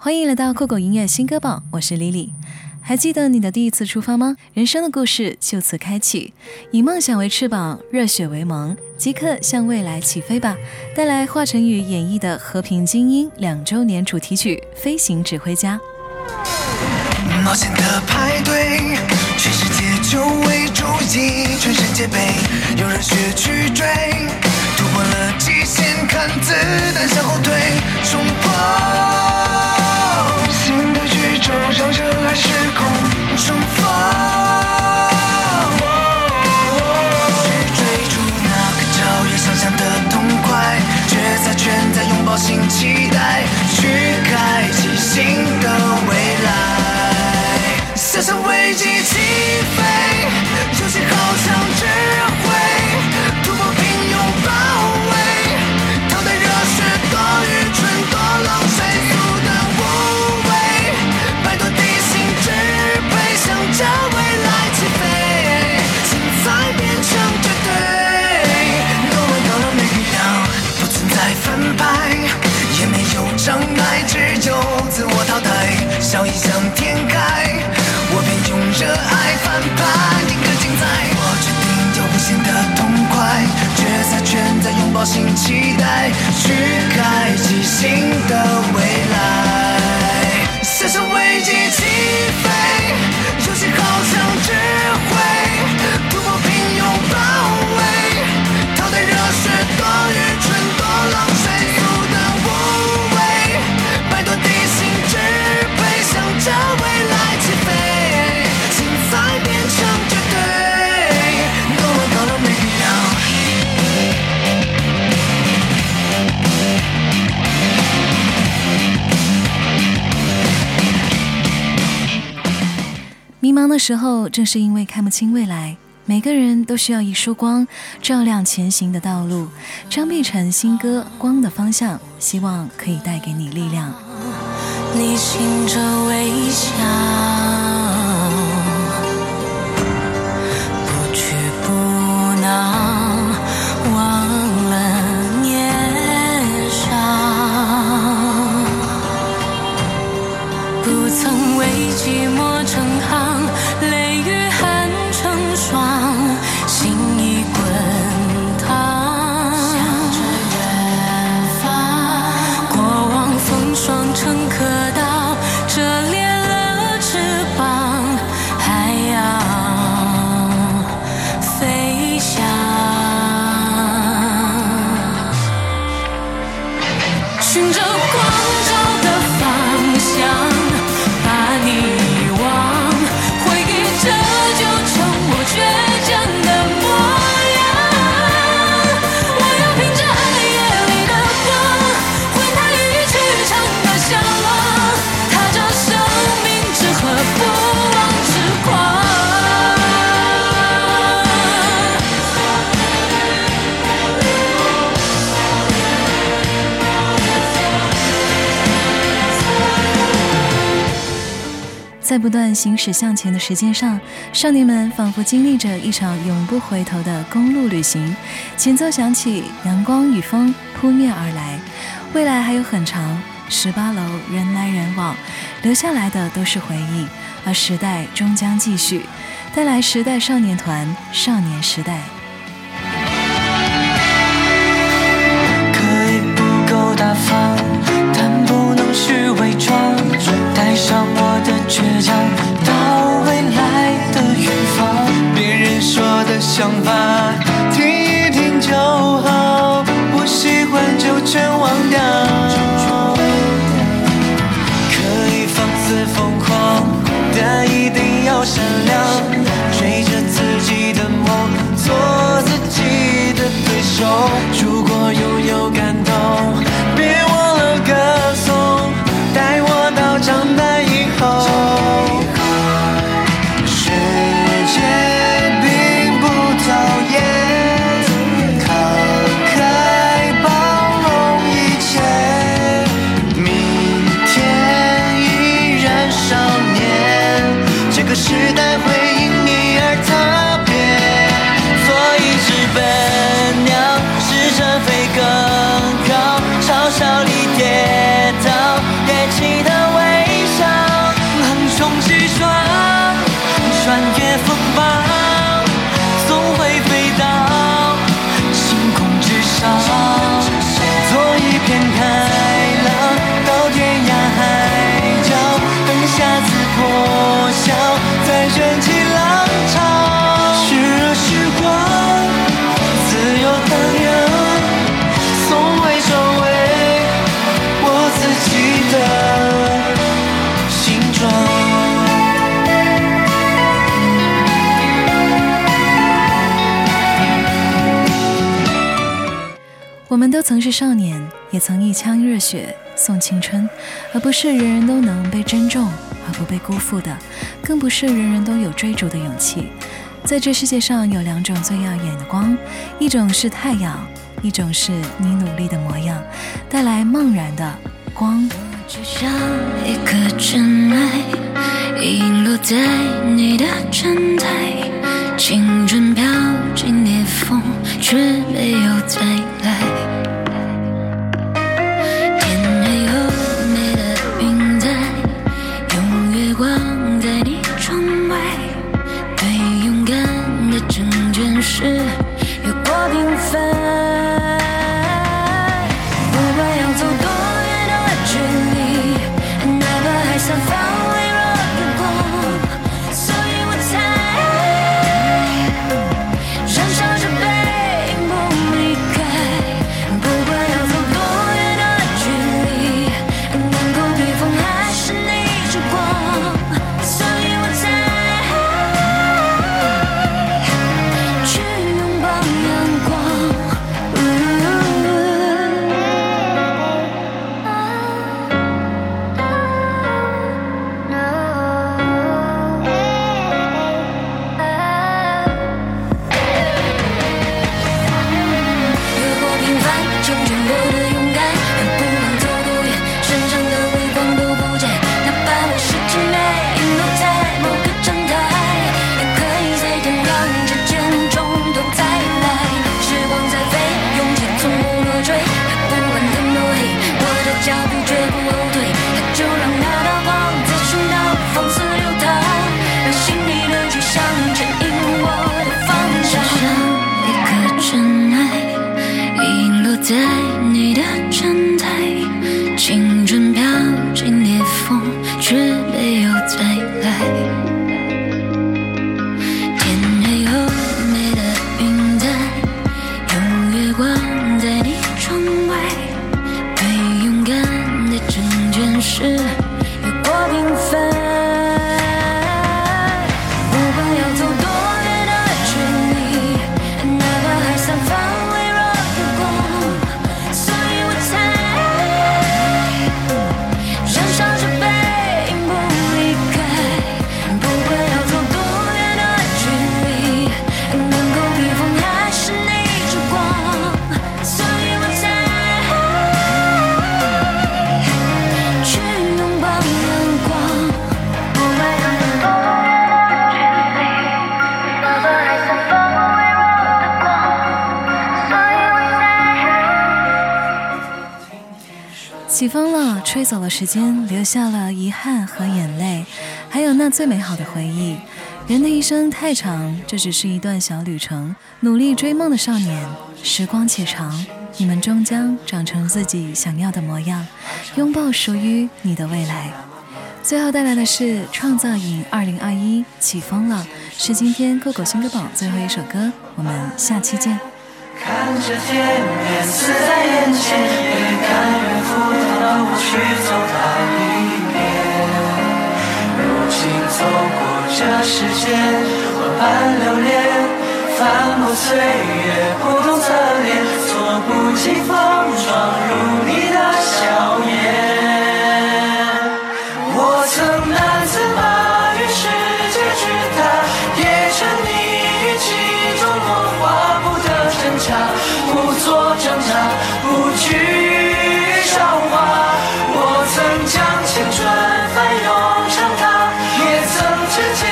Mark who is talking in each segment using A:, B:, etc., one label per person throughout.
A: 欢迎来到酷狗音乐新歌榜，我是 Lily。还记得你的第一次出发吗？人生的故事就此开启，以梦想为翅膀，热血为盟，即刻向未来起飞吧！带来华晨宇演绎的《和平精英》两周年主题曲《飞行指挥家》。
B: 冒险的派对，全世界就为注意，全身戒备，用热血去追，突破了极限，看子弹向后新的未来，想象危机新期待，
A: 迷茫的时候，正是因为看不清未来。每个人都需要一束光，照亮前行的道路。张碧晨新歌《光的方向》，希望可以带给你力量。
C: 你醒着微笑。
A: 在不断行驶向前的时间上，少年们仿佛经历着一场永不回头的公路旅行。前奏响起，阳光与风扑面而来，未来还有很长。十八楼人来人往，留下来的都是回忆，而时代终将继续。带来时代少年团，少年时代。
B: 相伴
A: 都曾是少年，也曾一腔热血送青春，而不是人人都能被珍重而不被辜负的，更不是人人都有追逐的勇气。在这世界上有两种最耀眼的光，一种是太阳，一种是你努力的模样，带来茫然的光。
C: 我就像一颗尘埃，遗落在你的站台，青春飘进裂缝，却没有再来。整件事
A: 起风了，吹走了时间，留下了遗憾和眼泪，还有那最美好的回忆。人的一生太长，这只是一段小旅程。努力追梦的少年，时光且长，你们终将长成自己想要的模样，拥抱属于你的未来。最后带来的是创造营二零二一起风了，是今天酷狗新歌榜最后一首歌。我们下期见。
D: 看着天边死在眼前，越看越浮躁，不去走它一遍。如今走过这世间，万般流连，翻过岁月不同侧脸，猝不及防闯入你的笑颜。做挣扎，不惧韶华。我曾将青春翻涌成她，也曾指尖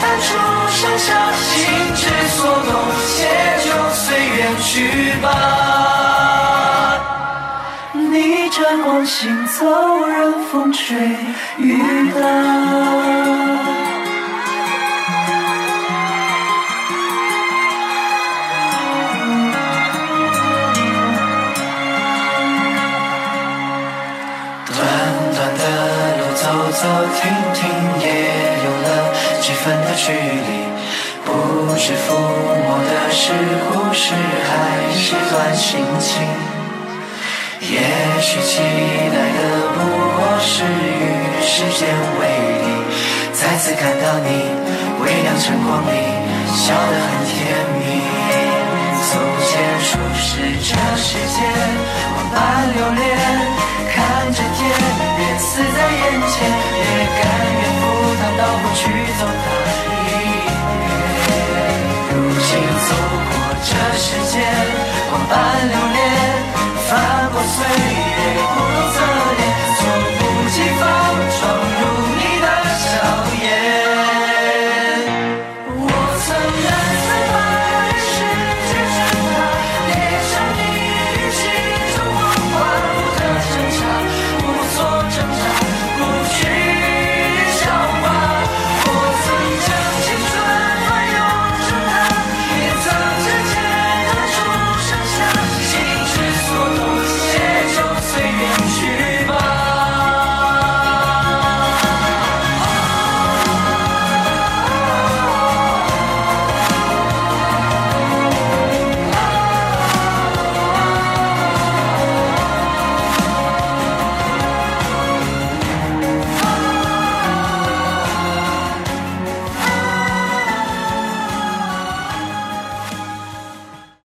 D: 弹出盛夏，心之所动，且就随缘去吧。逆着光行走，任风吹距离。不知抚摸的是故事，还是段心情？也许期待的不过是与时间为敌，再次看到你微亮晨光里，笑得很甜蜜。从前初识这世间，般留恋，看着天边死在眼前，